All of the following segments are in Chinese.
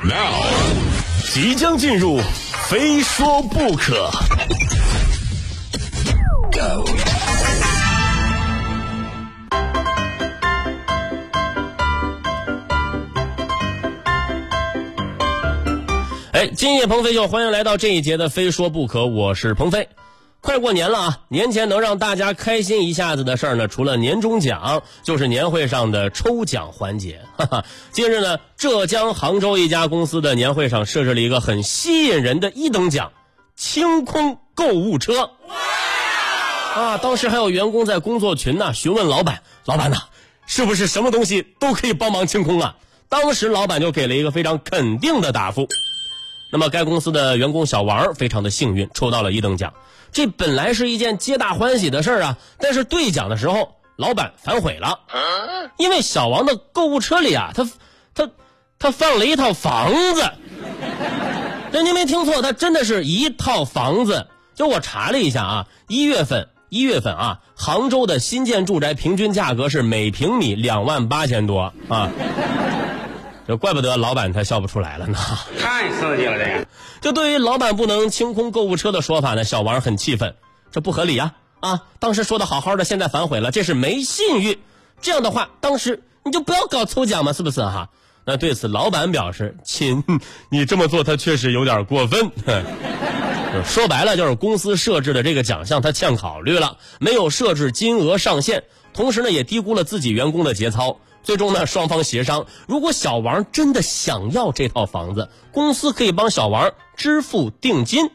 Now，即将进入，非说不可。Go 哎，今夜鹏飞秀，欢迎来到这一节的《非说不可》，我是鹏飞。快过年了啊！年前能让大家开心一下子的事儿呢，除了年终奖，就是年会上的抽奖环节。哈哈，近日呢，浙江杭州一家公司的年会上设置了一个很吸引人的一等奖——清空购物车。啊，当时还有员工在工作群呢询问老板：“老板呐，是不是什么东西都可以帮忙清空啊？”当时老板就给了一个非常肯定的答复。那么，该公司的员工小王非常的幸运，抽到了一等奖。这本来是一件皆大欢喜的事儿啊，但是兑奖的时候，老板反悔了，因为小王的购物车里啊，他他他放了一套房子。这您没听错，他真的是一套房子。就我查了一下啊，一月份一月份啊，杭州的新建住宅平均价格是每平米两万八千多啊。这怪不得老板他笑不出来了呢，太刺激了这个。就对于老板不能清空购物车的说法呢，小王很气愤，这不合理呀！啊，当时说的好好的，现在反悔了，这是没信誉。这样的话，当时你就不要搞抽奖嘛，是不是哈？那对此，老板表示：“亲，你这么做他确实有点过分。说白了，就是公司设置的这个奖项他欠考虑了，没有设置金额上限，同时呢，也低估了自己员工的节操。”最终呢，双方协商，如果小王真的想要这套房子，公司可以帮小王支付定金。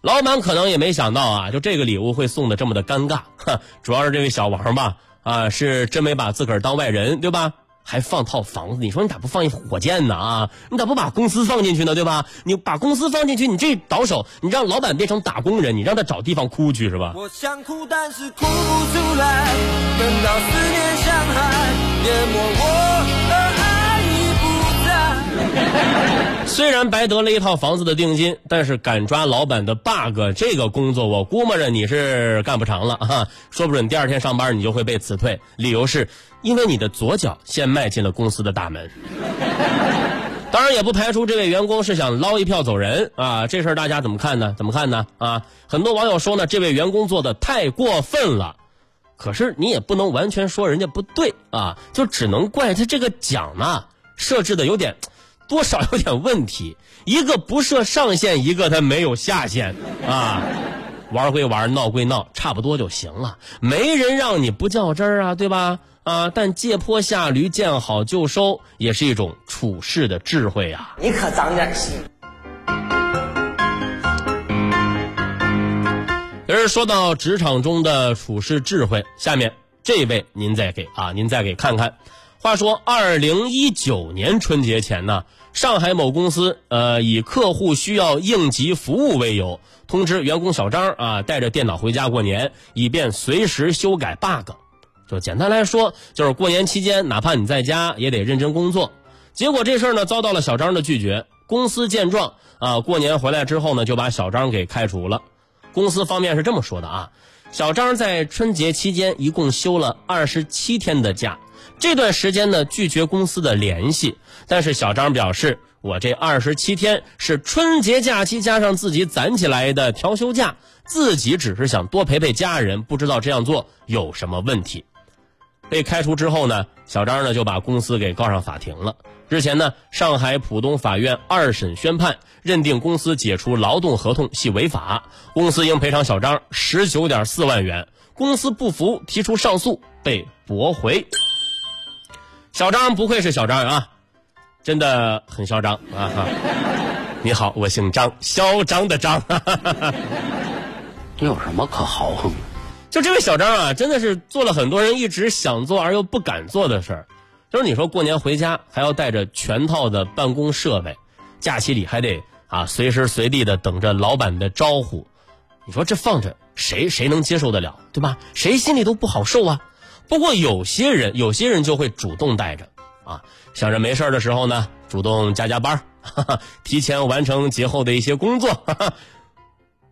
老板可能也没想到啊，就这个礼物会送的这么的尴尬。哈，主要是这位小王吧，啊，是真没把自个儿当外人，对吧？还放套房子，你说你咋不放一火箭呢？啊，你咋不把公司放进去呢？对吧？你把公司放进去，你这倒手，你让老板变成打工人，你让他找地方哭去是吧？我想哭，但是哭不出来，等到思念像海淹没我，虽然白得了一套房子的定金，但是敢抓老板的 bug 这个工作，我估摸着你是干不长了 啊！说不准第二天上班你就会被辞退，理由是。因为你的左脚先迈进了公司的大门，当然也不排除这位员工是想捞一票走人啊！这事儿大家怎么看呢？怎么看呢？啊，很多网友说呢，这位员工做的太过分了。可是你也不能完全说人家不对啊，就只能怪他这个奖呢设置的有点，多少有点问题。一个不设上限，一个他没有下限啊。玩归玩，闹归闹，差不多就行了。没人让你不较真儿啊，对吧？啊，但借坡下驴，见好就收，也是一种处事的智慧啊。你可长点心。而说到职场中的处事智慧，下面这位您再给啊，您再给看看。话说，二零一九年春节前呢。上海某公司，呃，以客户需要应急服务为由，通知员工小张啊，带着电脑回家过年，以便随时修改 bug。就简单来说，就是过年期间，哪怕你在家，也得认真工作。结果这事儿呢，遭到了小张的拒绝。公司见状啊，过年回来之后呢，就把小张给开除了。公司方面是这么说的啊，小张在春节期间一共休了二十七天的假。这段时间呢，拒绝公司的联系，但是小张表示，我这二十七天是春节假期加上自己攒起来的调休假，自己只是想多陪陪家人，不知道这样做有什么问题。被开除之后呢，小张呢就把公司给告上法庭了。日前呢，上海浦东法院二审宣判，认定公司解除劳动合同系违法，公司应赔偿小张十九点四万元。公司不服，提出上诉，被驳回。小张不愧是小张啊，真的很嚣张啊！哈，你好，我姓张，嚣张的张。你有什么可豪横的？就这位小张啊，真的是做了很多人一直想做而又不敢做的事儿。就是你说过年回家还要带着全套的办公设备，假期里还得啊随时随地的等着老板的招呼，你说这放着谁谁能接受得了，对吧？谁心里都不好受啊。不过有些人，有些人就会主动带着，啊，想着没事的时候呢，主动加加班，哈哈，提前完成节后的一些工作。哈哈，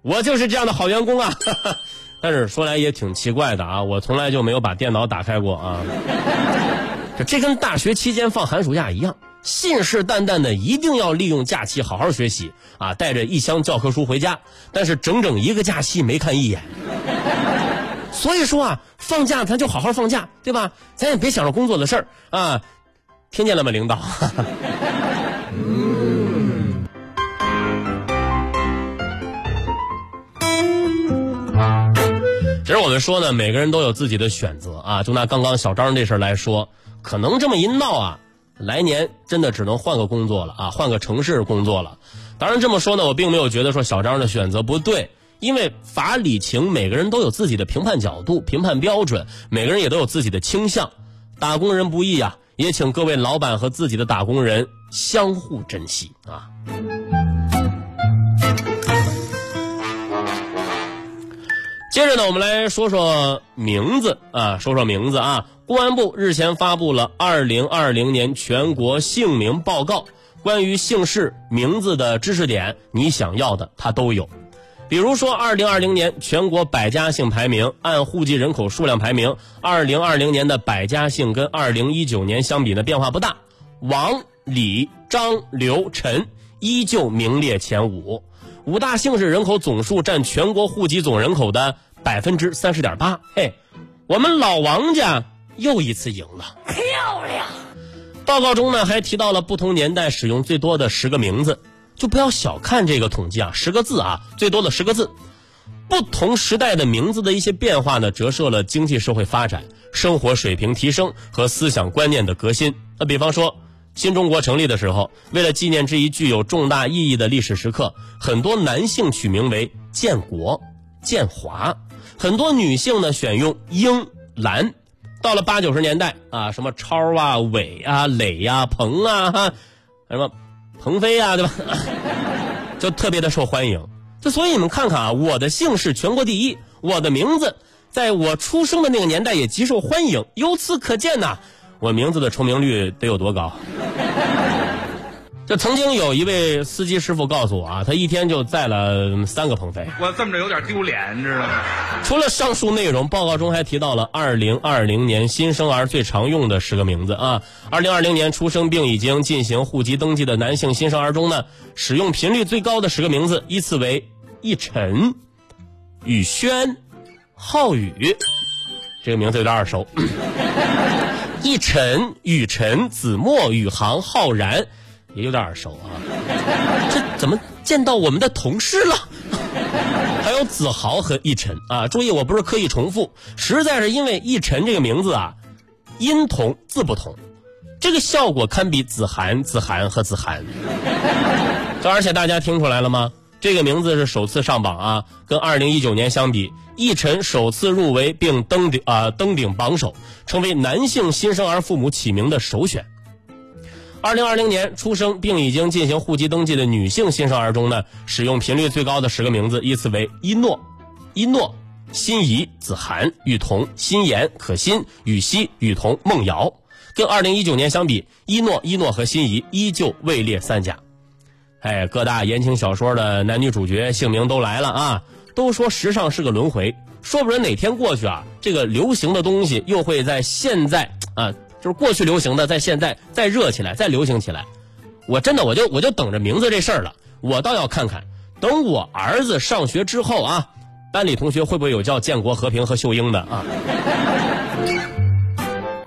我就是这样的好员工啊。哈哈，但是说来也挺奇怪的啊，我从来就没有把电脑打开过啊。这这跟大学期间放寒暑假一样，信誓旦旦的一定要利用假期好好学习啊，带着一箱教科书回家，但是整整一个假期没看一眼。所以说啊，放假咱就好好放假，对吧？咱也别想着工作的事儿啊，听见了吗，领导？其实我们说呢，每个人都有自己的选择啊。就拿刚刚小张这事儿来说，可能这么一闹啊，来年真的只能换个工作了啊，换个城市工作了。当然这么说呢，我并没有觉得说小张的选择不对，因为法理情，每个人都有自己的评判角度、评判标准，每个人也都有自己的倾向。打工人不易啊，也请各位老板和自己的打工人相互珍惜啊。接着呢，我们来说说名字啊，说说名字啊。公安部日前发布了二零二零年全国姓名报告，关于姓氏名字的知识点，你想要的它都有。比如说，二零二零年全国百家姓排名按户籍人口数量排名，二零二零年的百家姓跟二零一九年相比呢变化不大，王、李、张、刘、陈依旧名列前五。五大姓氏人口总数占全国户籍总人口的百分之三十点八。嘿，我们老王家又一次赢了，漂亮！报告中呢还提到了不同年代使用最多的十个名字，就不要小看这个统计啊，十个字啊，最多的十个字。不同时代的名字的一些变化呢，折射了经济社会发展、生活水平提升和思想观念的革新。那比方说。新中国成立的时候，为了纪念这一具有重大意义的历史时刻，很多男性取名为建国、建华，很多女性呢选用英、兰。到了八九十年代啊，什么超啊、伟啊、磊呀、鹏啊，哈，什么鹏飞啊，对吧？就特别的受欢迎。就所以你们看看啊，我的姓氏全国第一，我的名字在我出生的那个年代也极受欢迎。由此可见呐。我名字的重名率得有多高？就曾经有一位司机师傅告诉我啊，他一天就载了三个鹏飞。我这么着有点丢脸，你知道吗？除了上述内容，报告中还提到了二零二零年新生儿最常用的十个名字啊。二零二零年出生并已经进行户籍登记的男性新生儿中呢，使用频率最高的十个名字依次为：逸晨、宇轩、浩宇。这个名字有点耳熟。逸晨、雨晨、子墨、宇航、浩然，也有点耳熟啊。这怎么见到我们的同事了？还有子豪和逸晨啊！注意，我不是刻意重复，实在是因为逸晨这个名字啊，音同字不同，这个效果堪比子涵、子涵和子涵。这而且大家听出来了吗？这个名字是首次上榜啊，跟二零一九年相比，奕晨首次入围并登顶啊登顶榜首，成为男性新生儿父母起名的首选。二零二零年出生并已经进行户籍登记的女性新生儿中呢，使用频率最高的十个名字依次为一诺、一诺、心怡、子涵、雨桐、心妍、可心、雨熙、雨桐、梦瑶。跟二零一九年相比，一诺、一诺和心怡依旧位列三甲。哎，各大言情小说的男女主角姓名都来了啊！都说时尚是个轮回，说不准哪天过去啊，这个流行的东西又会在现在啊，就是过去流行的，在现在再热起来，再流行起来。我真的我就我就等着名字这事儿了，我倒要看看，等我儿子上学之后啊，班里同学会不会有叫建国、和平和秀英的啊？